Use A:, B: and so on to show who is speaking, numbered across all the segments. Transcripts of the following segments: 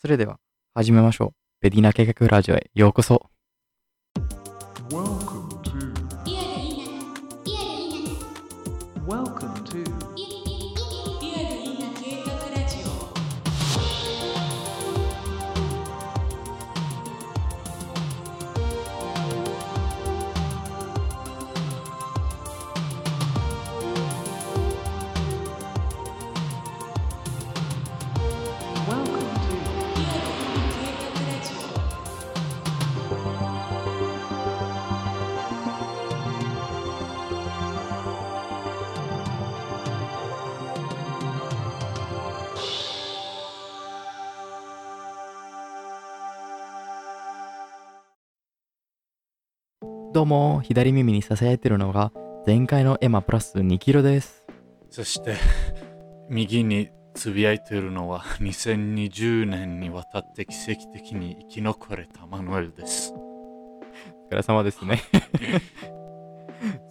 A: それでは始めましょう。ベディナ計画ラジオへようこそ。も、左耳に囁いてるのが前回のエマプラス2キロです。
B: そして、右につぶやいているのは2020年にわたって奇跡的に生き残れたマヌエルです。
A: お疲れ様ですね。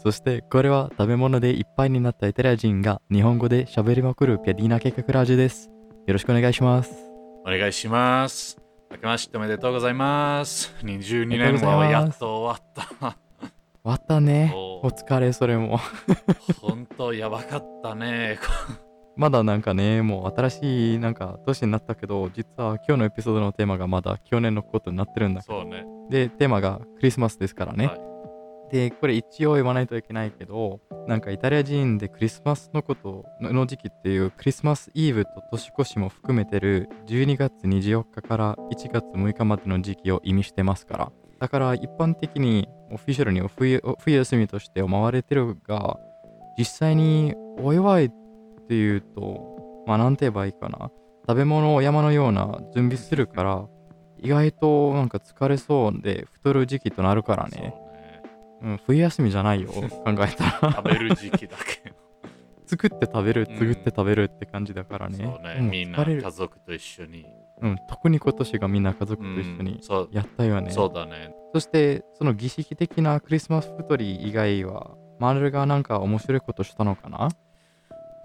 A: そして、これは食べ物でいっぱいになったイタリア人が日本語で喋りまくるペディナ計画ラジオです。よろしくお願いします。
B: お願いします。明けましておめでとうございます。22
A: おめでとうご
B: 年はやっと終わった。
A: 終わったね。
B: お
A: お疲れ、それも。
B: 本当やばかったね。
A: まだなんかね、もう新しいなんか年になったけど、実は今日のエピソードのテーマがまだ去年のことになってるんだけど
B: そうね。
A: で、テーマがクリスマスですからね。
B: はい
A: で、これ一応言わないといけないけど、なんかイタリア人でクリスマスのことの時期っていうクリスマスイブと年越しも含めてる12月24日から1月6日までの時期を意味してますから。だから一般的にオフィシャルに冬冬休みとして思われてるが、実際にお祝いっていうと、まあなんて言えばいいかな。食べ物を山のような準備するから、意外となんか疲れそうで太る時期となるからね。
B: そうね。
A: うん、冬休みじゃないよ、考えたら。
B: 食べる時期だけ。
A: 作って食べる、
B: うん
A: 作って食べるって感じだからね。
B: そうね。
A: うん
B: みんな家族と一緒に。
A: うん、特に今年がみんな家族
B: う
A: と一緒にやったよね。
B: そうだね。
A: そして、その儀式的なクリスマス太り以外は、マルがなんか面白いことしたのかな？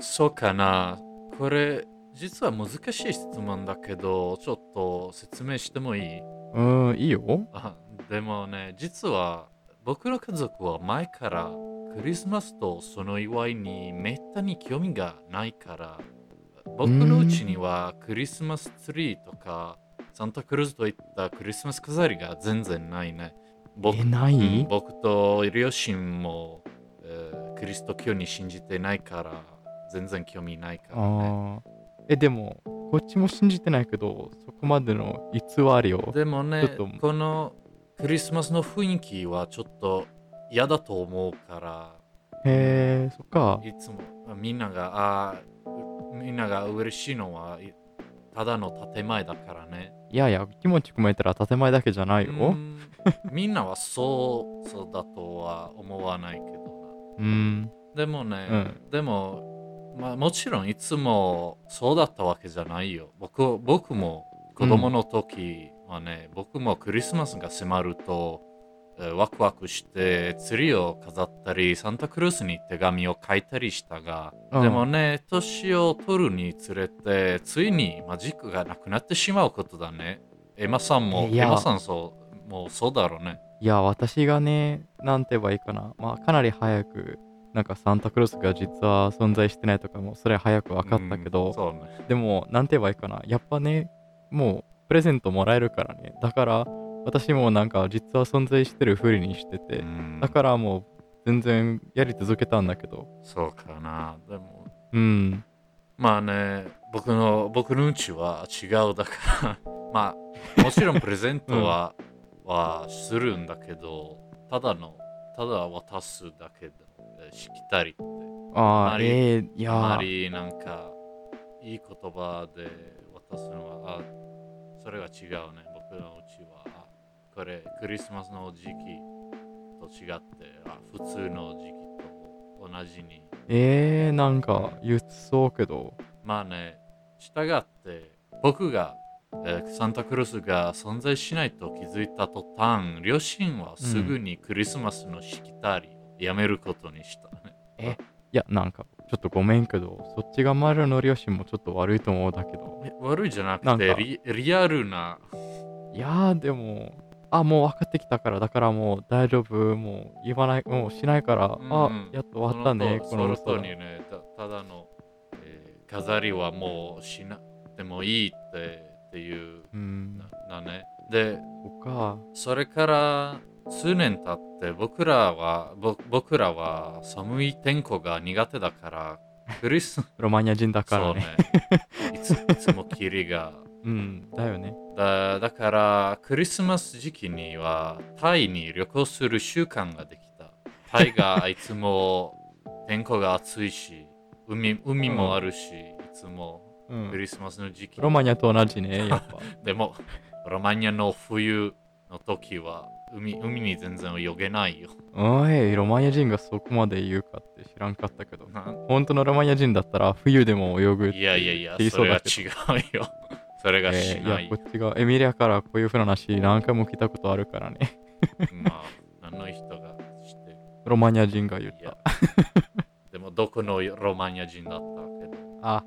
B: そうかな。これ、実は難しい質問だけど、ちょっと説明してもいい？
A: うん、いいよ。
B: あでもね、実は僕の家族は前からクリスマスとその祝いにめったに興味がないから、僕のうちにはクリスマスツリーとかサンタクルーズといったクリスマス飾りが全然ないね。僕
A: え、ない、
B: うん僕と両親も、えークリスト教に信じてないから全然興味ないからね。
A: ああ。え、でも、こっちも信じてないけど、そこまでの偽りを。
B: でもねこのクリスマスの雰囲気はちょっと嫌だと思うから、
A: へえ、そっか。
B: いつもみんなが、あーみんなが嬉しいのはいただの建前だからね。
A: いやいや、気持ち込めたら建前だけじゃないよ。
B: うんみんなはそうそうだとは思わないけど
A: うん。
B: な。でもね、
A: うん
B: でも、まあ、もちろんいつもそうだったわけじゃないよ。僕僕も子供の時はね、僕もクリスマスが迫ると、えーワクワクしてツリーを飾ったりサンタクルースに手紙を書いたりしたが、
A: うん
B: でもね年を取るにつれてついにマジックがなくなってしまうことだねエマさんもエマさんそうもうそうだろうね
A: いや、私がね、なんて言えばいいかな。まあ、かなり早く、なんかサンタクロースが実は存在してないとかも、それ早く分かったけど、
B: うんね
A: でも、なんて言えばいいかな。やっぱね、もう、プレゼントもらえるからね。だから、私もなんか、実は存在してるふりにしてて、
B: うん。
A: だからもう、全然やり続けたんだけど、
B: そうかな。でも
A: うん。
B: まあね僕の僕のうちは違うだから。まあもちろんプレゼントは、はするんだけどただのただ渡すだけでしきたりって。
A: ああ、えー、いや
B: あま
A: ー、
B: りなんかいい言葉で渡すのはあそれが違うね。僕のうちは。あこれクリスマスの時期と違ってあ普通の時期と同じに。
A: えー、なんか、言うそうけど、
B: まあね従って僕が、えーサンタクルースが存在しないと気づいた途端両親はすぐにクリスマスのしきたりをやめることにしたね、
A: いや、なんか、ちょっとごめんけど、そっちが丸の両親もちょっと悪いと思うんだけど。
B: え悪いじゃなくてリ、リアルな、
A: いやー、でも、あ、もう分かってきたから、だからもう大丈夫、もう言わない、もうしないから、
B: うん。
A: あ、やっと終わったね、こ
B: その
A: の
B: とにね、たただの、えー飾りはもうしなくてもいいってっていう
A: うん、
B: ななね。で、
A: そっか。
B: それから数年経って僕らはぼ僕らは寒い天候が苦手だからクリス
A: ロマニア人だから
B: そう
A: ね。
B: ね。いつ いつも霧が
A: うん、だよね。
B: だだからクリスマス時期にはタイに旅行する習慣ができたタイがいつも天候が暑いし海海もあるし、いつも
A: うん。
B: クリスマスの時期
A: ロマニアと同じね、やっぱ。
B: でもロマニアの冬の時は海海に全然泳げないよ
A: おい、ロマニア人がそこまで言うかって知らんかったけど。
B: な
A: 本当のロマニア人だったら冬でも泳ぐって
B: いやいやいやそれは。違うよそれがし
A: えー
B: ないい
A: や、こっちがエミリアからこういうふうな話何回も聞いたことあるからね。
B: まあ何の人がしてる
A: ロマニア人が言った。
B: でもどこのロマニア人だったけ？ど
A: あ、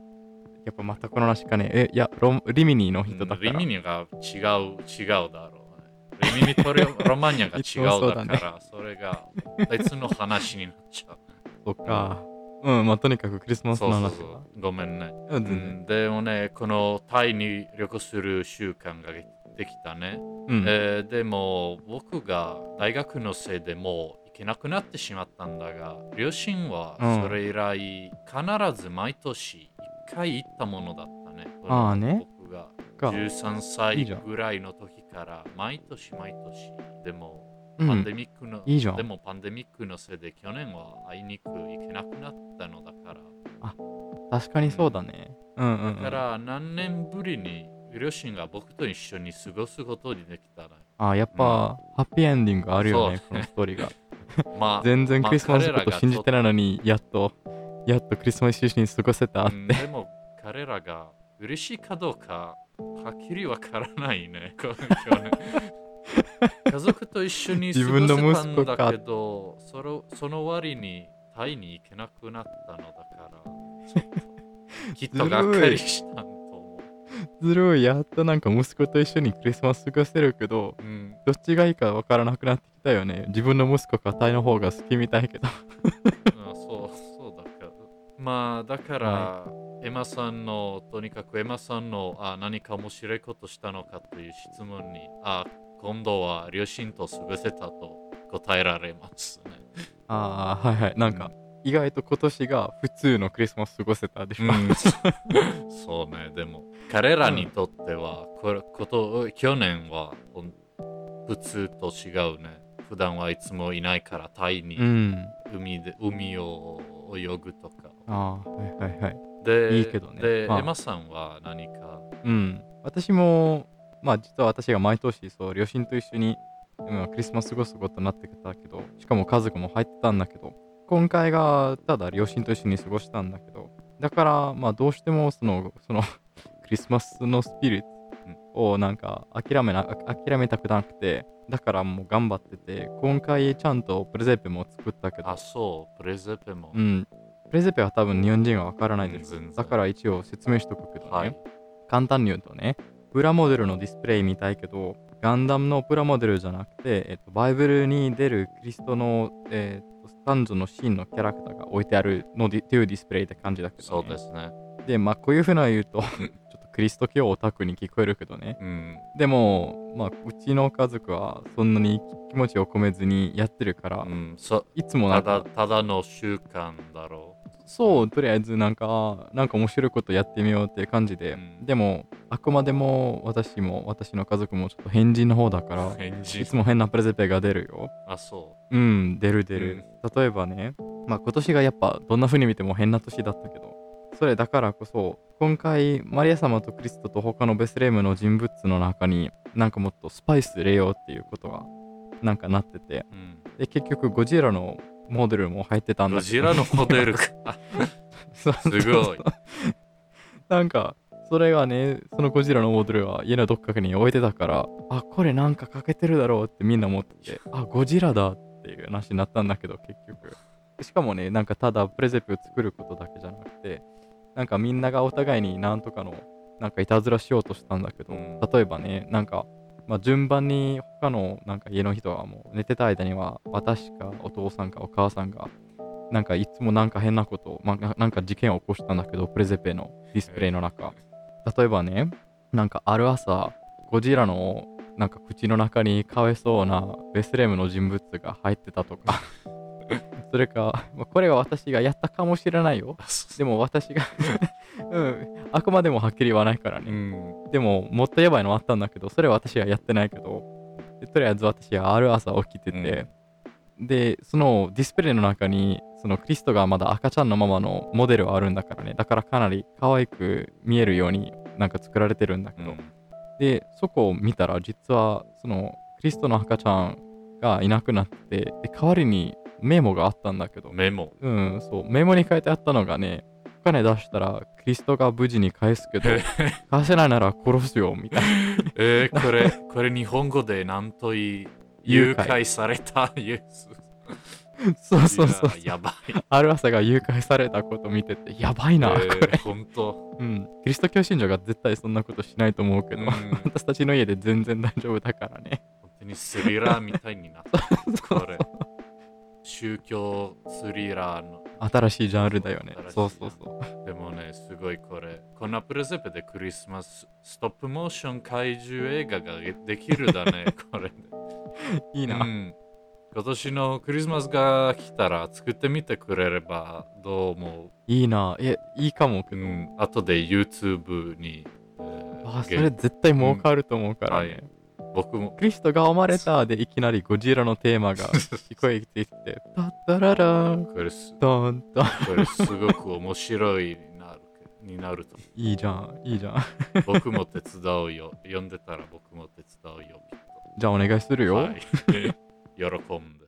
A: やっぱまたこの話かね。え、いや、ロリミニの人だから。
B: リミニが違う違うだろうね。リミニとロ ロマニアが違
A: ううだ
B: から、それが別の話になっちゃう。
A: そっか。うん、まあとにかくクリスマス
B: そう
A: の話は。
B: そうそう。ごめんね。
A: うん、
B: でもね、このタイに旅行する習慣ができたね。
A: うん。
B: えーでも僕が大学のせいでもう行けなくなってしまったんだが、両親は
A: うん
B: それ以来必ず毎年一回行ったものだったね。
A: ああね
B: 僕が
A: か
B: 13
A: いい
B: 歳ぐらいの時から毎年毎年でも
A: うん
B: パンデ、ミックの、
A: いいじゃん
B: でもパンデミックのせいで去年はあいにく行けなくなったのだから
A: 確かにそうだね。うんうん、うん。
B: だから何年ぶりに両親が僕と一緒に過ごすことにできたら
A: あ、やっぱ、ハッピーエンディングあるよね、このストーリーが。
B: まあ
A: 全然
B: まあ
A: クリスマスのこと信じてないのに、やっと、やっとクリスマス一緒に過ごせたって。
B: うんでも彼らが嬉しいかどうかはっきりわからないね。家族と一緒に過
A: 自分の
B: ごせたん
A: 息子か
B: だけどそのその割にタイに行けなくなったのだから きっとがっかりしたと思
A: ずるい、やっとなんか息子と一緒にクリスマス過ごせるけど、
B: う。うん、
A: どっちがいいかわからなくなってきたよね。自分の息子かタイの方が好きみたいけど。
B: あそうそうだから。まあだから、
A: は
B: エマさんのとにかくエマさんのあ何か面白いことしたのかという質問にあ今度は両親と過ごせたと答えられますね。
A: ああ、はいはい。なんか、意外と今年が普通のクリスマス過ごせたでしょ。
B: うん、そうね、でも彼らにとっては、これこと去年は普通と違うね。普段はいつもいないからタイに
A: うん。
B: 海で、海を泳ぐとか。
A: ああ、はいはいはい。
B: で、
A: いいけどね
B: で、
A: まあ
B: エマさんは何か？
A: うん。私も、まあ実は私が毎年、そう、両親と一緒に、うん、クリスマス過ごすことになってきたけど、しかも家族も入ってたんだけど、今回がただ両親と一緒に過ごしたんだけど、だから、まあどうしてもその、その、クリスマスのスピリットをなんか諦めな、あ諦めたくなくて、だからもう頑張ってて、今回ちゃんとプレゼペも作ったけど
B: あ、、そう、プレゼペも。
A: うん。プレゼペは多分日本人はわからないです。
B: うん
A: だから一応説明しとくけどね。
B: はい。
A: 簡単に言うとね、プラモデルのディスプレイ見たいけど、ガンダムのプラモデルじゃなくて、えっと、バイブルに出るキリストの、えっと、スタンズのシーンのキャラクターが置いてあるのでっていうディスプレイって感じだけど、ね。
B: そうですね。
A: で、まあ、こういうふうな言うと、ちょっとクリスト教オタクに聞こえるけどね。
B: うん。
A: でも、まあ、うちの家族はそんなに気持ちを込めずにやってるから、
B: うん、そ
A: いつもな
B: た
A: んか
B: だ、ただの習慣だろ
A: そう、とりあえずなんか、なんか面白いことやってみようっていう感じで、
B: うん
A: でも、あくまでも私も私の家族もちょっと変人の方だからいつも変なプレゼペが出るよ。
B: あ、そ
A: うん、出る出る。例えばね、まあ今年がやっぱどんな風に見ても変な年だったけど、それだからこそ、今回、マリア様とクリストと他のベスレームの人物の中に、なんかもっとスパイス入れようっていうことが、なんかなってて、
B: う。うん。
A: で、結局ゴジラのモデルも入ってたんだ
B: ゴ
A: けど
B: ジラのモデルか。すごい
A: なんか、それがね、そのゴジラのモデルは家のどっかに置いてたから、あ、これなんか欠けてるだろうってみんな思ってて、あ、ゴジラだっていう話になったんだけど、結局。しかもね、なんかただプレゼペを作ることだけじゃなくて、なんかみんながお互いになんとかの、なんかいたずらしようとしたんだけど、
B: うん
A: 例えばね、なんか、まあ、順番に他のなんか家の人はもう寝てた間には、私かお父さんかお母さんが、なんかいつもなんか変なこと、まあ、なんか事件を起こしたんだけど、プレゼペのディスプレイの中。例えばね、なんかある朝、ゴジラのなんか口の中にかわいそうなベスレムの人物が入ってたとか、それか、まあこれは私がやったかもしれないよ。でも私が うん、あくまでもはっきり言わないから
B: う
A: ね。
B: ん。
A: でも、もっとやばいのあったんだけど、それは私はやってないけど、でとりあえず私はある朝起きてて、で、そのディスプレイの中に、そのクリストがまだ赤ちゃんのままのモデルはあるんだからね、だからかなり可愛く見えるようになんか作られてるんだけど、
B: うん
A: で、そこを見たら、実は、その、クリストの赤ちゃんがいなくなって、で、代わりにメモがあったんだけど、
B: メモ。
A: うん、そう、メモに書いてあったのがね、お金出したら、クリストが無事に返すけど、返せないなら殺すよ、みたいな。
B: えー、これ、これ日本語で何と言い、誘
A: 誘拐
B: 拐されたイエス。
A: そうそうそう
B: いややばい。
A: ある朝が誘拐されたこと見てて、やばいな、
B: え
A: これ。
B: ー、本当。
A: うん。キリスト教信者が絶対そんなことしないと思うけど、
B: うん
A: 私たちの家で全然大丈夫だからね。
B: 本当にスリラーみたいになった。これ。宗教スリラーの。
A: 新しいジャンルだよね。そうそうそう。
B: でもね、すごいこれ。こんなプレゼペでクリスマスストップモーション怪獣映画ができるだね、これで。
A: いいな。
B: うん今年のクリスマスが来たら作ってみてくれればどう思
A: いいな。え、いいかもけ
B: う、ん、後で YouTube に、えー
A: あ、そ
B: ゲ
A: れ絶対儲かると思うからね。
B: はい僕も
A: クリストが生まれたでいきなりゴジラのテーマが聞こえてきて、タッタララン、
B: これす
A: ドンドン。
B: これすごく面白いなるになると
A: いいじゃん、いいじゃん。
B: 僕も手伝うよ読んでたら僕も手伝うよ
A: じゃあお願いするよ。
B: とはい 喜んで.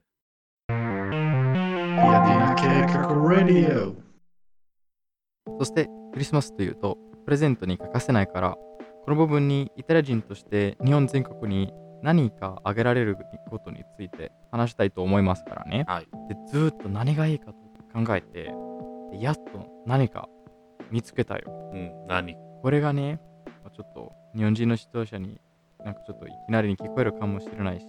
A: そしてクリスマスというとプレゼントに欠かせないからこの部分にイタリア人として日本全国に何かあげられることについて話したいと思いますからね。
B: はい
A: でずーっと何がいいかと考えてでやっと何か見つけたよ。
B: うん何？
A: これがね、まあちょっと日本人の視聴者になんかちょっといきなりに聞こえるかもしれないし、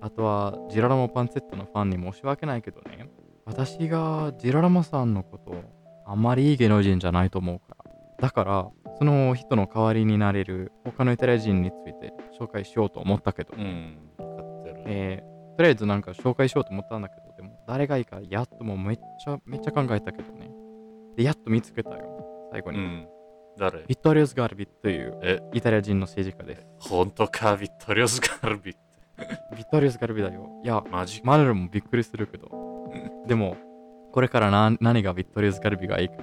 A: あとはジララモパンツェットのファンに申し訳ないけどね、私がジララモさんのことをあんまりいい芸能人じゃないと思うから。だから、その人の代わりになれる他のイタリア人について紹介しようと思ったけど、
B: うん
A: えーとりあえずなんか紹介しようと思ったんだけど、でも誰がいいかやっともうめっちゃめっちゃ考えたけどね。で、やっと見つけたよ、最後に。
B: うん誰？
A: ビットリオス・ガルビという
B: え？
A: イタリア人の政治家です。
B: 本当か？ビットリオスガルビって
A: ビットリオス・ガルビだよ。いや、
B: マジ
A: マネルもびっくりするけど。でも、これからな何がビットリオス・ガルビがいいか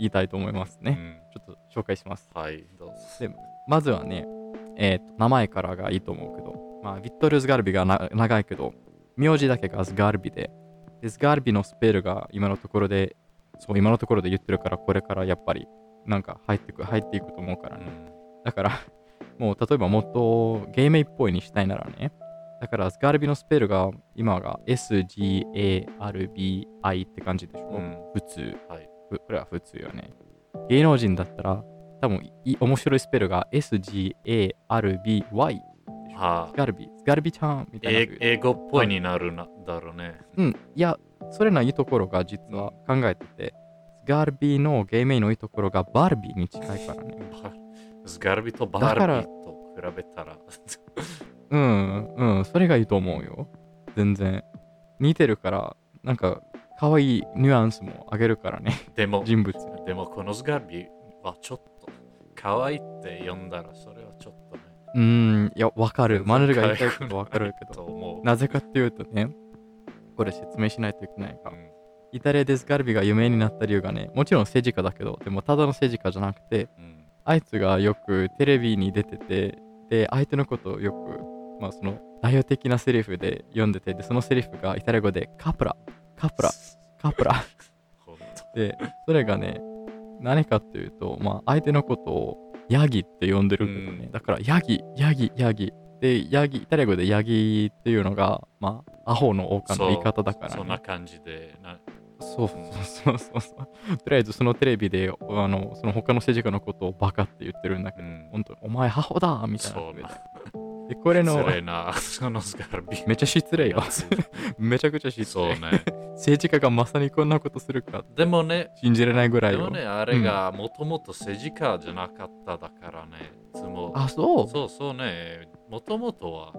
A: 言いたいと思いますね。
B: うん
A: ちょっと紹介します。
B: はいどうぞ
A: でまずはね、えーと、名前からがいいと思うけど、まあ、ビットリオス・ガルビがな長いけど、名字だけがスガルビで、でスガルビのスペルが今のところで、そう、今のところで言ってるから、これからやっぱりなんか入ってく入っていくと思うからね。
B: うん
A: だから、もう例えばもっと芸名っぽいにしたいならね。だから、スガルビのスペルが今が SGARBI って感じでしょ、
B: うん
A: 普通。
B: はい
A: ふこれは普通よね。芸能人だったら、多分い面白いスペルが SGARBY。
B: はあ
A: スガルビ、スガルビちゃんみたいな。
B: 英語っぽいになるなだろうね
A: うん、いや、それのいいところが実は考えてて、スガルビの芸名のいいところがバービーに近いからね。
B: ガルビとバ
A: だから
B: ービーと比べたら
A: うん、うん、それがいいと思うよ。全然。似てるから、なんか、可愛いニュアンスもあげるからね、
B: でも
A: 人物。
B: でもこのスガルビはちょっと可愛いって呼んだらそれはちょっとね
A: うーん、いや、わかる。マネルが言いたいことわかるけ
B: と
A: ど。なぜかっていうとね、これ説明しないといけないか
B: う。ん
A: イタリアでスガルビが有名になった理由がね、もちろん政治家だけど、でもただの政治家じゃなくて、
B: うん
A: あいつがよくテレビに出てて、で、相手のことをよく、まあその代表的なセリフで読んでて、で、そのセリフがイタリア語でカプラ、カプラ、カプラ。で、それがね、何かっていうと、まあ相手のことをヤギって呼んでるけどね、
B: うん。
A: だからヤギ、ヤギ、ヤギ。で、ヤギ、イタリア語でヤギっていうのが、まあアホの王冠の言い方だから、ね、
B: そんな感じでな
A: そうそうそうそう。とりあえずそのテレビで、あの、その他の政治家のことをバカって言ってるんだけど、
B: うん。
A: 本当に、お前アホだみたいなで。これの
B: 失、礼なそのスカルビ
A: めちゃ失礼よ。めちゃくちゃ失礼。
B: そうね
A: 政治家がまさにこんなことするか、
B: でもね
A: 信じれないぐらい。
B: でもねあれがもともと政治家じゃなかっただからねいつも
A: あ、そう
B: そうそうねもともとは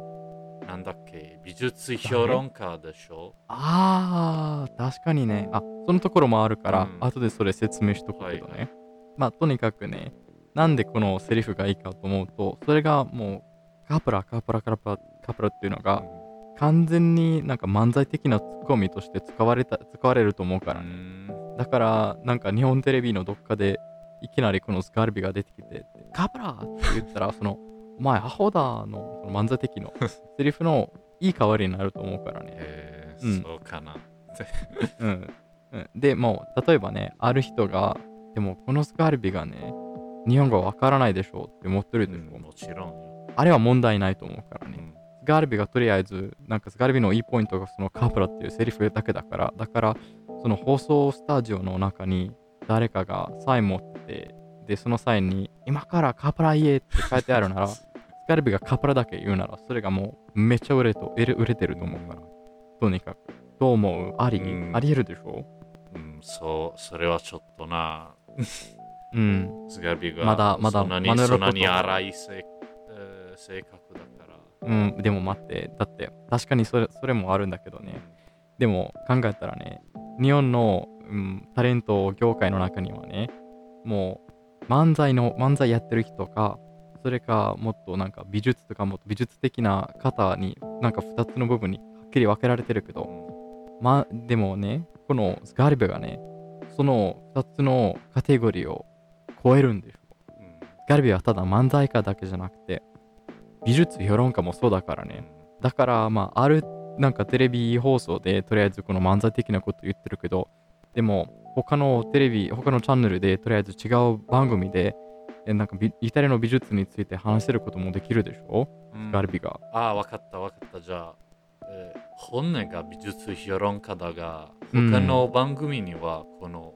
B: なんだっけ美術評論家でしょ
A: あー、確かにね。あ、そのところもあるから、
B: うん
A: 後でそれ説明しとくけどね。
B: はい
A: まあ、とにかくね、なんでこのセリフがいいかと思うと、それがもう、カプラ、カプラ、カプラ、カプラっていうのが、完全になんか漫才的なツッコミとして使われた使われると思うから
B: う
A: ね。
B: ん
A: だから、なんか日本テレビのどっかで、いきなりこのスカルビが出てきて、カプラって言ったら、その、お前アホだのその漫才的の セリフのいい代わりになると思うからね。
B: え
A: うん
B: ーそうかな
A: うん。うん、でもう、例えばね、ある人が、でもこのスカルビがね、日本語わからないでしょって思ってるでしょ。
B: うんもちろんよ
A: あれは問題ないと思うからね。ガルビがとりあえず、なんかスガルビのいいポイントがそのカプラっていうセリフだけだから、だから、その放送スタジオの中に誰かがサイン持ってて、で、そのサインに、今からカプラ言えって書いてあるなら、ス ガルビがカプラだけ言うなら、それがもうめっちゃ売れと売れてると思うから、とにかく。どう思うあり、
B: うん
A: ありえるでしょ？
B: うんそうそれはちょっとな
A: うん。
B: スガビが
A: まだまだ
B: そんなに荒い性,、えー性格だから
A: うん、でも待って、だって、確かにそれそれもあるんだけどね。でも考えたらね、日本の、うん、タレント業界の中にはね、もう漫才の、漫才やってる人か、それかもっとなんか美術とかもっと美術的な方になんか2つの部分にはっきり分けられてるけど、ま、でもね、このスガリベがね、その2つのカテゴリーを超えるんでしょ。
B: うんうん
A: スガリベはただ漫才家だけじゃなくて、美術評論家もそうだからね。だから、まあ、ある、なんかテレビ放送で、とりあえずこの漫才的なこと言ってるけど、でも、他のテレビ、他のチャンネルで、とりあえず違う番組で、えなんかビイタリアの美術について話せることもできるでしょ、
B: うん
A: ガルビが。
B: ああ、わかったわかった。じゃあ、えー本音が美術評論家だが、
A: うん
B: 他の番組にはこの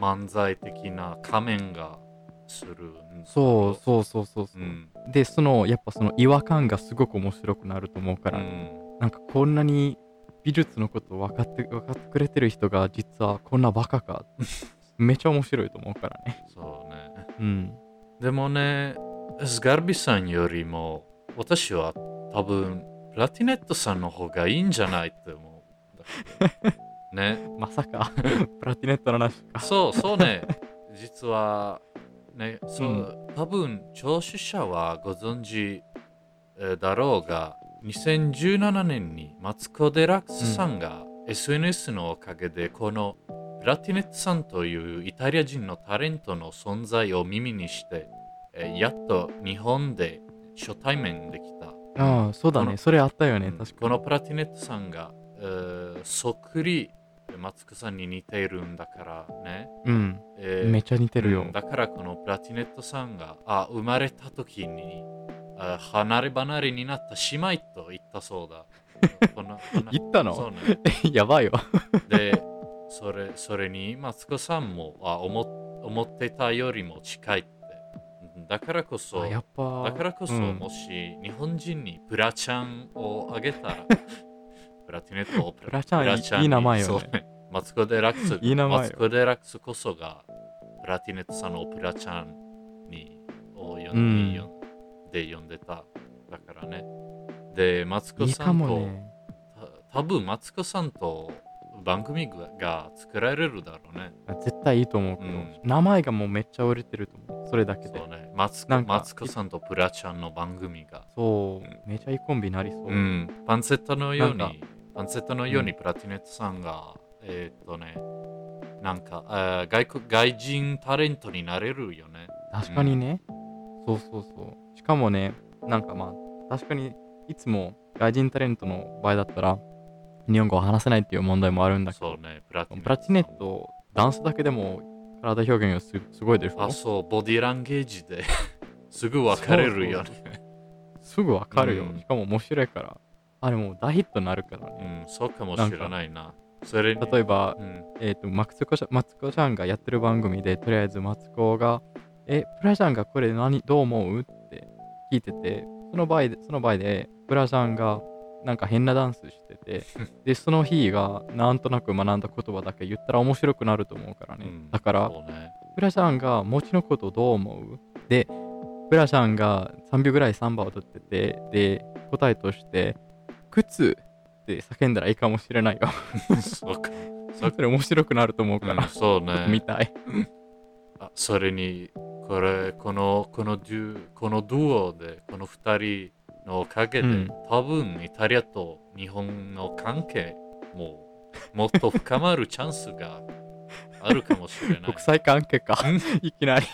B: 漫才的な仮面がする
A: そうそうそうそうそうう、
B: ん。
A: で、その、やっぱその違和感がすごく面白くなると思うか、
B: から
A: なんかこんなに美術のこと分かって分かってくれてる人が実はこんなバカか。めっちゃ面白いと思うからね。
B: そうね。
A: うん。
B: でもね、スガルビさんよりも、私は多分、プラティネットさんの方がいいんじゃないって思う。ね。
A: まさか、プラティネットの話か。
B: そうそうね。実は、ね、そう、
A: うん
B: 多分、聴取者はご存知えーだろうが、2017年にマツコ・デラックスさんが SNS のおかげで、このプラティネットさんというイタリア人のタレントの存在を耳にして、えーやっと日本で初対面できた。
A: ああ、そうだね。それあったよね。
B: うん
A: 確か
B: このプラティネットさんが、えーそっくりマツコさんに似ているんだからね。
A: うん。
B: えー
A: めっちゃ似てるよ。
B: うんだからこのプラティネットさんがあ生まれた時にあ離れ離れになった姉妹と言ったそうだ。こ
A: 言ったの？
B: そうね。
A: やばいよ。
B: で、それそれにマツコさんもあ思思ってたよりも近いって。だからこそ、
A: あやっぱ。
B: だからこそ、
A: うん
B: もし日本人にプラちゃんをあげたら、プラティネットをプ
A: プラちゃんいい
B: に
A: いい名前よね
B: マツコ・デラックス、
A: いい名前よ
B: マツコ・デラックスこそが、プラティネットさんをプラちゃんにを呼んで,、
A: うん
B: で呼んでた。だからね。で、マツコさんと、
A: もね。
B: た多分マツコさんと番組がが作られるだろうね。
A: 絶対いいと思うけど、
B: うん
A: 名前がもうめっちゃ売れてると思う。それだけで
B: そう。ね。マツマツコさんとプラちゃんの番組が。
A: そう、
B: うん
A: めちゃいいコンビになりそう。
B: うん、パンセットのように、パンセットのようにプラティネットさんが、えーっとね、なんか、あー外国外人タレントになれるよね。
A: 確かにね、そうそうそう。しかもね、なんかまあ、確かにいつも外人タレントの場合だったら、日本語を話せないっていう問題もあるんだけど、
B: そうね、プラティネット。
A: プラチネッ。ト、ダンスだけでも体表現がすすごいでしょ
B: あ、そう、ボディランゲージですぐ分かれるよね。
A: すぐわかるよ、
B: うん
A: しかも面白いから。あれもう大ヒットになるから
B: う
A: ね。
B: ん、そうかもしれないな。それに、
A: 例えば、
B: うん、
A: えっ、と、マツコちゃん、マツコちゃんがやってる番組で、とりあえずマツコが、え、プラジャンがこれ何、どう思う？って聞いてて、その場合で、その場合で、プラジャンがなんか変なダンスしてて、で、その日がなんとなく学んだ言葉だけ言ったら面白くなると思うからね。
B: うん
A: だから、
B: そうね。
A: プラジャンが餅のことどう思う？で、プラジャンが3秒ぐらいサンバを踊ってて、で、答えとして、靴って叫んだらいいかもしれないよ。
B: そうか。
A: それ面白くなると思うから、
B: うんそうね。
A: 見たい。
B: あそれに、これ、この、このデュ、このドゥオで、この二人のおかげで、
A: うん
B: 多分イタリアと日本の関係ももっと深まるチャンスがあるかもしれない
A: 国。際関係か。いきなり。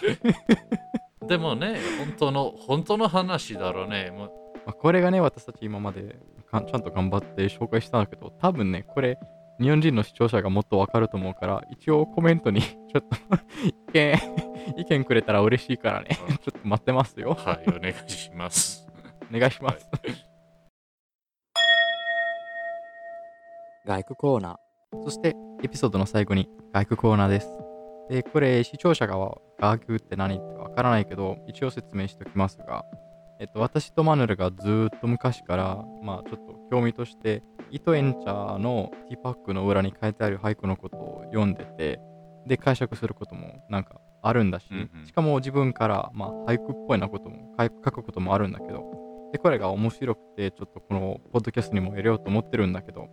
B: でもね、本当の、本当の話だろうね。もう
A: まあこれがね、私たち今までかちゃんと頑張って紹介したんだけど、多分ね、これ、日本人の視聴者がもっとわかると思うから、一応コメントに ちょっと意見、意見くれたら嬉しいからね。ちょっと待ってますよ。
B: はい、お願いします。
A: お願いします。外区コーナー。そして、エピソードの最後に外区コーナーです。で、これ、視聴者が外区って何ってわからないけど、一応説明しておきますが、えっと、私とマヌルがずーっと昔から、まあちょっと興味として、糸エンチャーのティーパックの裏に書いてある俳句のことを読んでて、で、解釈することもなんかあるんだし、
B: うんうん
A: しかも自分から、まあ俳句っぽいなことも書くこともあるんだけど、で、これが面白くて、ちょっとこのポッドキャストにも入れようと思ってるんだけど、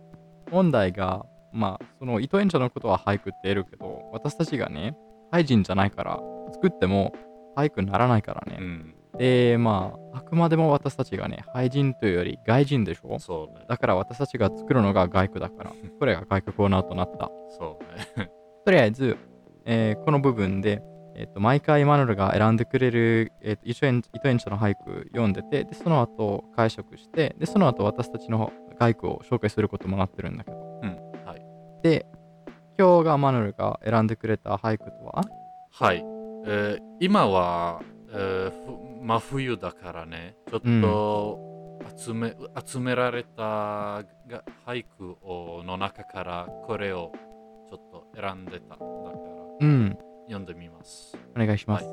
A: 問題が、まあ、その糸エンチャーのことは俳句って言えるけど、私たちがね、ハイジンじゃないから、作っても俳句にならないからね。
B: うん、
A: で、まあ、あくまでも私たちがね、俳人というより外人でしょ？
B: そうね。
A: だから私たちが作るのが外句だから、これが外句コーナーとなった。
B: そうね。
A: とりあえず、えーこの部分で、えーと毎回マヌルが選んでくれる、えーと糸演糸演者の俳句読んでてでその後解釈してでその後私たちの外句を紹介することもなってるんだけど、
B: はい。
A: で今日がマヌルが選んでくれた俳句とは？
B: はい。えー今は、真冬だからね、ちょっと集め,、集められたが俳句をの中からこれをちょっと選んでた。だから
A: うん
B: 読んでみます。
A: お願いします、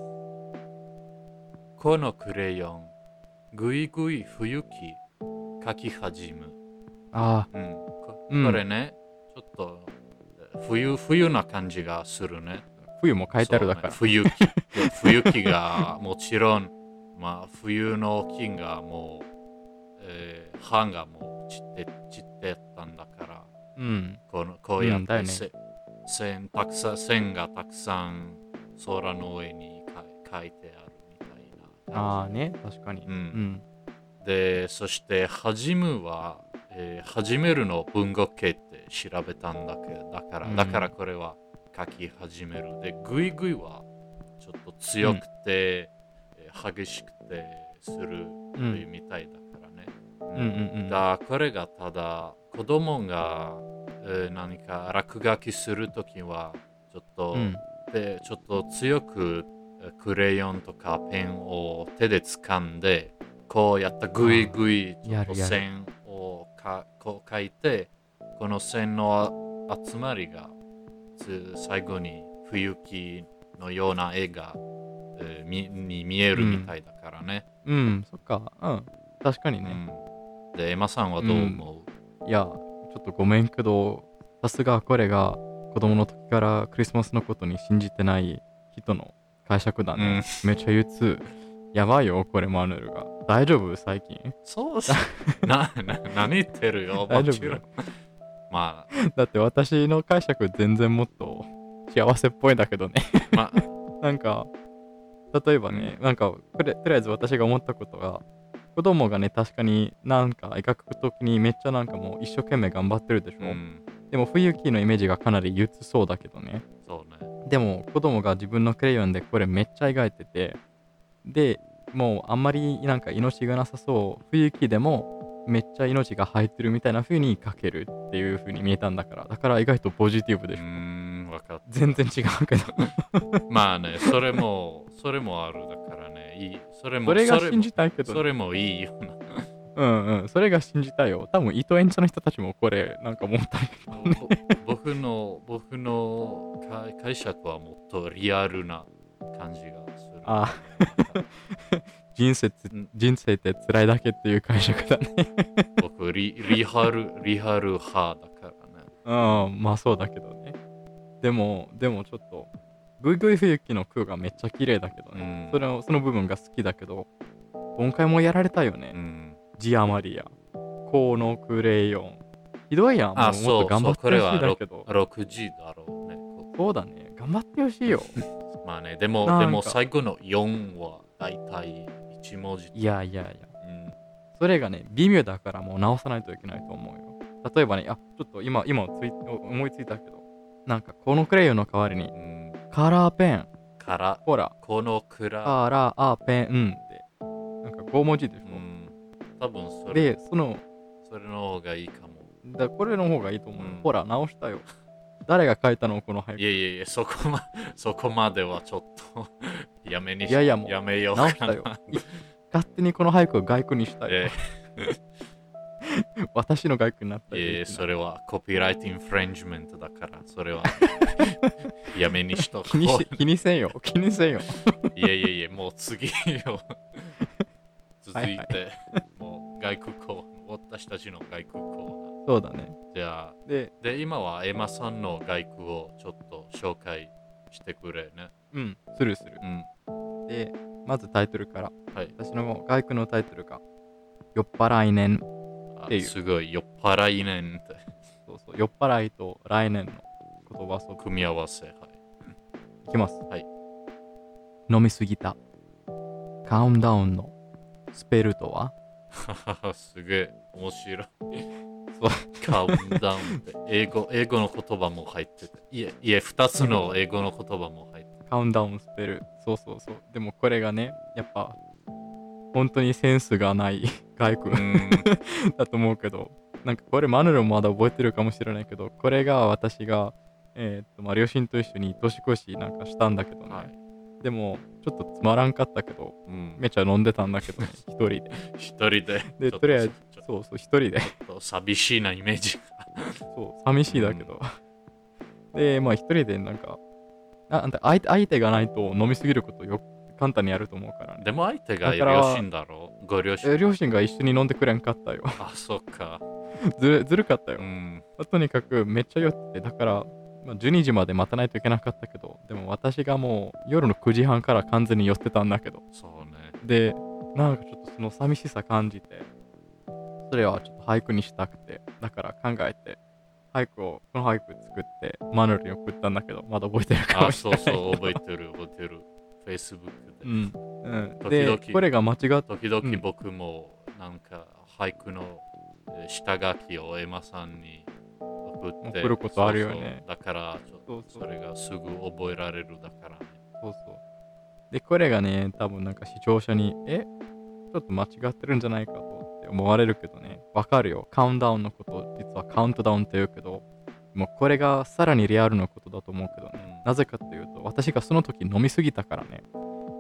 B: このクレヨン、ぐいぐい冬木書き始む。
A: あ
B: うん、こ
A: うん
B: これね、ちょっとえー冬冬な感じがするね。
A: あ冬も書いてあるだから、
B: ね冬木。で冬木がもちろん、まあ、冬の金がもう、えー、葉がもう散って散ってたんだから、
A: うん。
B: このこうやっ
A: うんね。
B: 線たくさん線がたくさん空の上にか書いてあるみたいな。
A: ああね確かに。
B: うん。
A: うん。
B: で、そして、始むは、えー始めるの文語形って調べたんだけど、だから、
A: うん。
B: だからこれは書き始める。で、ぐいぐいはちょっと強くて、えー激しくてするというみたいだからね。う
A: うんうんうん。
B: だこれがただ、子供が、えー何か落書きするときは、ちょっと、
A: うん。
B: でちょっと強くえクレヨンとかペンを手で掴んでこうやったぐいぐいちょっと線をかこう書いてこの線のあ集まりがつ最後に冬木のような絵が、えーみに見えるみたいだからね。
A: うん。そっか。うん。確かにね、
B: うん。でエマさんはどう思う、
A: いや、ちょっとごめんけど、さすがこれが子供の時からクリスマスのことに信じてない人の解釈だね。めっちゃ憂鬱。やばいよ、これマヌルが。大丈夫？最近。
B: そうし なな何言ってるよ
A: 大丈夫？
B: ま
A: だって私の解釈全然もっと幸せっぽいんだけどね。
B: あまあ
A: なんか、例えばね、なんか、これ、とりあえず私が思ったことが、子供がね、確かになんか描くときにめっちゃなんかもう一生懸命頑張ってるでしょ。
B: うん
A: でも冬木のイメージがかなり憂鬱そうだけどね。
B: そうね
A: でも子供が自分のクレヨンでこれめっちゃ描いててでもうあんまりなんか命がなさそう冬木でもめっちゃ命が入ってるみたいな風に描けるっていう風に見えたんだからだから意外とポジティブでしょ、
B: ん、わかっ
A: 全然違うけど
B: た。まあね、それも、それもあるだからね、いい。それも、
A: それが
B: そ
A: 信じたいけど
B: それもいいよな。
A: うんうん。それが信じたいよ。多分、伊藤園茶の人たちもこれ、なんか思ったよね。
B: ぼ僕の僕の解解釈はもっとリアルな感じがする。
A: あ人生人生って辛いだけっていう解釈だね。
B: 僕リ、リハル、リハル派だからね。
A: うん、まあそうだけどね。でも、でもちょっと、グイグイ冬木の空がめっちゃ綺麗だけどね。
B: うん
A: それのその部分が好きだけど、今回もやられたよね。
B: うん。
A: ジアマリア、コーノクレヨン。ひどいやん。も
B: あ、
A: うも
B: そう、
A: っと頑張ってほしいだけど。
B: 6時だろうね。こ
A: そうだね。頑張ってほしいよ。
B: まあね、でも、でも最後の4は大体1文字。
A: いやいやいや。
B: うん。
A: それがね、微妙だからもう直さないといけないと思うよ。例えばね、あ、ちょっと今、今つい思いついたけど、なんかこのクレヨンの代わりに
B: うん、
A: カラーペン、
B: から、
A: ほら、
B: このくら
A: カラーペンで、なんか5文字でしょ。
B: うん。多分それ、
A: で、その、
B: それの方がいいかも。
A: だこれの方がいいと思うよ。
B: うん
A: ほら、直したよ。誰が書いたのこの俳句。
B: いやいやいや、そこまそこまではちょっとやめにし
A: いやいやもう
B: やめよう。
A: 直したよ。い勝手にこの俳句を外句にしたよ。
B: え
A: 私の外句になった
B: ー、
A: よ。
B: いやいやそれはコピーライトインフレンジメントだから、それは やめにしとこ
A: 気にし気にせんよ。気にせんよ。
B: う。いやいやいや、もう次よ。続いて、
A: はい
B: もう外国コーナー、私たちの外国コ
A: そうだね。
B: ーナー。じゃあ、
A: で、
B: で、今はエマさんの外国をちょっと紹介してくれね。
A: うん、するする。
B: うん。
A: で、まずタイトルから。
B: はい。
A: 私の外句のタイトルが、酔っ払い年。
B: あ
A: っていう
B: すごい酔っ払いねんって
A: そうそう、酔っ払いと来年の言葉遊び。
B: 組み合わせ。はい。
A: いきます。
B: はい。
A: 飲みすぎた。カウンダウンのスペルとは？
B: すげえ面白い。
A: そう
B: カウンダウンって英語英語の言葉も入ってて。いえ、いえ、2つの英語の言葉も入ってて。
A: カウンダウンスペル。そうそうそう。でもこれがね、やっぱ、本当にセンスがない 外句
B: うん。
A: だと思うけど、なんかこれマヌルもまだ覚えてるかもしれないけど、これが私が、えーっと、まあ、両親と一緒に年越しなんかしたんだけどね。
B: はい。
A: でも、ちょっとつまらんかったけど、
B: うん。
A: めっちゃ飲んでたんだけどね、一人で。
B: 一人で。
A: でとりあえずそうそう、一人で。
B: と寂しいなイメージが。
A: そう、寂しいだけど。で、まあ一人でなんか、ああんた相手相手がないと飲みすぎることよ簡単にやると思うからね。
B: でも相手が両親だろうご両親。
A: え両親が一緒に飲んでくれんかったよ。
B: あ、そっか。
A: ずるずるかったよ
B: う。ん。
A: まあとにかくめっちゃ酔ってて、だから、まあ、12時まで待たないといけなかったけど、でも私がもう夜の9時半から完全に酔ってたんだけど、
B: そうね。
A: で、なんかちょっとその寂しさ感じて、それはちょっと俳句にしたくて、だから考えて、俳句を、この俳句作って、マヌルに送ったんだけど、まだ覚えてるか
B: あ、
A: もしれない。
B: そうそう、覚えてる、覚えてる。Facebook で。
A: うん。うん、
B: 時
A: で、
B: 々
A: これが間違っ
B: 時
A: うん
B: 々僕もなんか俳句のえー下書きをエマさんに送って
A: 送ることあるよね
B: そうそうだからちょっとそれがすぐ覚えられるだからね
A: そうそう。で、これがね、多分なんか視聴者に、え？ちょっと間違ってるんじゃないか思われるけどね、わかるよ。カウントダウンのこと、実はカウントダウンって言うけど、もうこれがさらにリアルなことだと思うけどね。
B: うん
A: なぜかっていうと、私がその時飲みすぎたからね。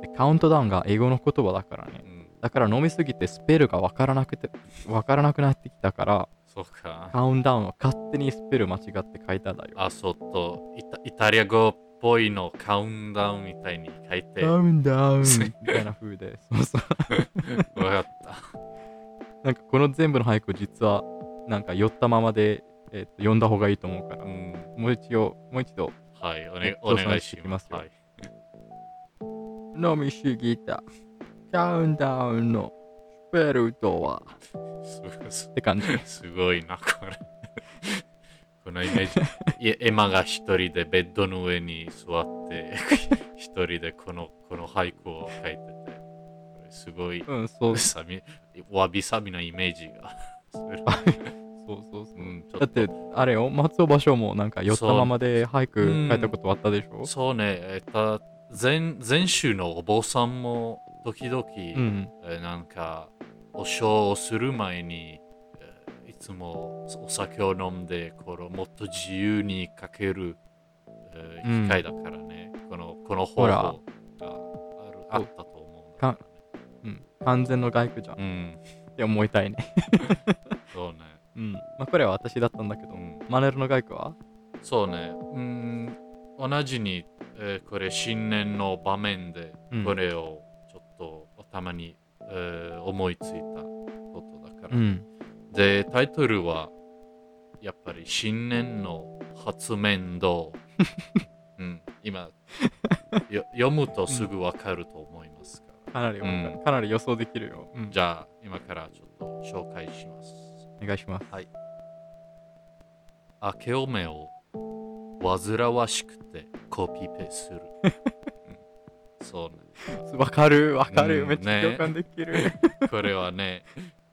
A: でカウントダウンが英語の言葉だからね。
B: うん
A: だから飲みすぎてスペルがわからなくて、わからなくなってきたから、
B: そうか
A: カウントダウンを勝手にスペル間違って書いただよ。
B: あそうとイタイタリア語っぽいのカウンダウンみたいに書いて
A: カウントダウン みたいな風で、そうそう。
B: わかった
A: なんかこの全部の俳句実はなんか酔ったままで、えーと読んだ方がいいと思うから、
B: うん。
A: もう一度、もう一度、
B: はいお,、
A: え
B: ね、お願いしま
A: ますすよ。
B: はい。
A: 飲みすぎた。カウントダウンのスペルとは？って感じ。
B: すごいなこれ。このイメージ。エマが一人でベッドの上に座って一人でこのこの俳句を書いてすごい
A: うん、そう。
B: さみわびさびなイメージが。
A: そうそうそう。
B: うん
A: だって、あれよ、松尾芭蕉もなんか酔ったままで俳句
B: うん。
A: 書いたことあったでしょ？
B: そうね。えっと前前週のお坊さんも時々、
A: うん。
B: えーなんかお正をする前に、えーいつもお酒を飲んでこのもっと自由に書ける、え機会だからね、このこの方法があるあったと思う。
A: 完全の外句じゃん。
B: うん、
A: って思いたいね。
B: そうね。
A: うん。まあ、これは私だったんだけど、
B: うん
A: マネルの外区は？
B: そうね。うん、同じに、えーこれ新年の場面で
A: うん
B: これをちょっと頭に、えー思いついたことだから。
A: うん。
B: で、タイトルはやっぱり新年の初面倒。うん、今よ読むとすぐわかると思いますか
A: なり
B: うん
A: かなり予想できるよ。うん、
B: じゃあ今からちょっと紹介します。
A: お願いします。
B: 明けおめを煩わしくてコピペする。うんそうね。
A: わかる、わかる、
B: うん
A: めっちゃ共感できる。
B: これはね、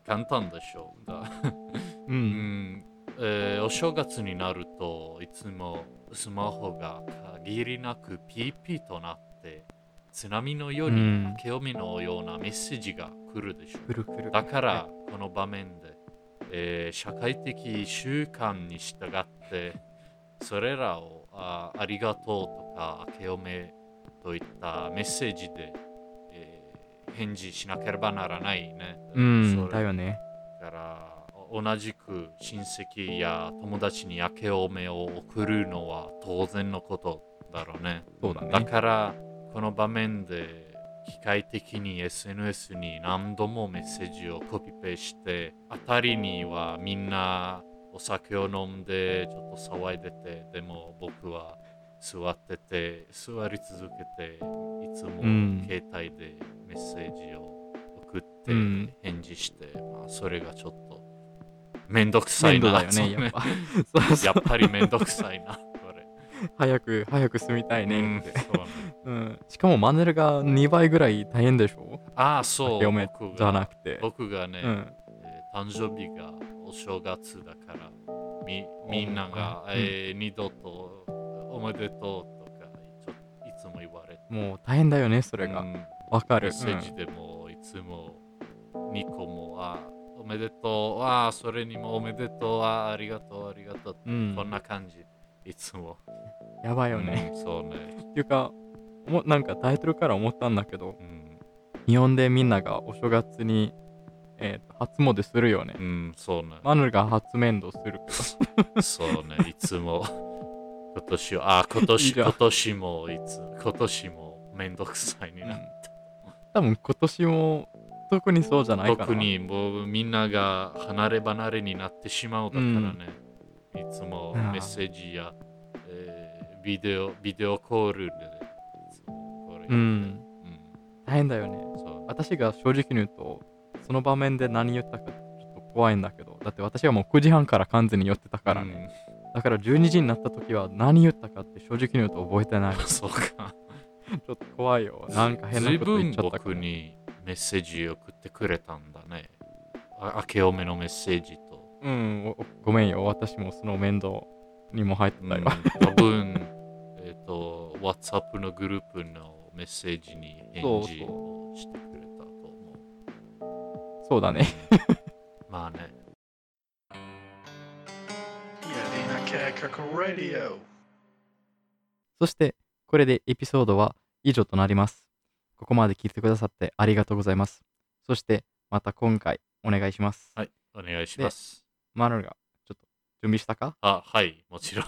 B: 簡単でしょう。だ
A: う。
B: うんんえーお正月になるといつもスマホが限りなくピーピーとなって津波のように
A: うん
B: 明けおめのようなメッセージが来るでしょう。
A: くるくる。
B: だから、この場面で、えー社会的習慣に従って、それらをあありがとうとか、明けおめといったメッセージで、えー返事しなければならないね。
A: うん、
B: それ
A: だよね。
B: から、同じく親戚や友達に明けおめを送るのは当然のことだろうね。
A: そうだね
B: だから、この場面で機械的に SNS に何度もメッセージをコピペして、あたりにはみんなお酒を飲んでちょっと騒いでて、でも僕は座ってて、座り続けて、いつも
A: うん
B: 携帯でメッセージを送って
A: うん
B: 返事して、まあそれがちょっとめんどくさいな。
A: だよね、やっぱ。
B: やっぱりめんどくさいな、これ。
A: 早く、早く住みたいねって。
B: うんそうね
A: うん。しかもマネルが2倍ぐらい大変でしょ？
B: ああ、そう。
A: 嫁じゃなくて。
B: 僕がね、
A: うん。
B: えー誕生日がお正月だから、みみんなが、
A: うん
B: えー二度とおめでとうとかちょいつも言われて、
A: もう大変だよね、それが。
B: うん
A: わかる。
B: メッセージでもいつも2個も、あおめでとう、あそれにもおめでとう、あありがとう、ありがとう、
A: うん。
B: こんな感じ、いつも。
A: やばいよね。
B: うんそうね。
A: っていうか、もなんかタイトルから思ったんだけど、
B: うん、
A: 日本でみんながお正月に、えーと初詣するよね
B: う。ん、そうね。
A: マヌルが初面倒するけ
B: そうね、いつも。今年は、あ、今年、今年も、いつ、今年もめんどくさいに
A: ど、
B: なっ
A: 多分今年も特にそうじゃないかな。
B: 特にもうみんなが離れ離れになってしまうだからね。いつもメッセージや、えービデオ、ビデオコールで、もこれやって
A: うん。
B: うん
A: 大変だよね。
B: そう
A: 私が正直に言うと、その場面で何言ったかちょっと怖いんだけど、だって私はもう9時半から完全に寄ってたからね。だから12時になった時は何言ったかって正直に言うと覚えてない。
B: うん
A: ち
B: そうか。
A: ょっと怖いよ。なんか変なこと言っちゃったから。
B: にメッセージ送ってくれたんだね。あ明けおめのメッセージと。
A: うん、おごめんよ。私もその面倒にも入って
B: うん
A: たよ。
B: 多分、えっ、と、WhatsApp のグループのメッセージに返事をしてくれたと思う。
A: そうだね。
B: まあね。
A: そして、これでエピソードは以上となります。ここまで聞いてくださってありがとうございます。そして、また今回お願いします。
B: はい、お願いします。
A: マヌルがちょっと準備したか？
B: あ、はい、もちろん。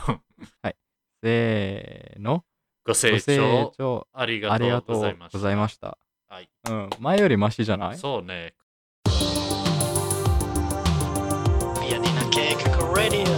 A: せーの。
B: ご清
A: ご清
B: 聴
A: 聴
B: あり
A: ありが
B: がとう
A: ご
B: ございました。
A: ざいました。
B: はい、
A: うん、前よりマシじゃない？
B: そうね。
C: Yadina Kekako Radio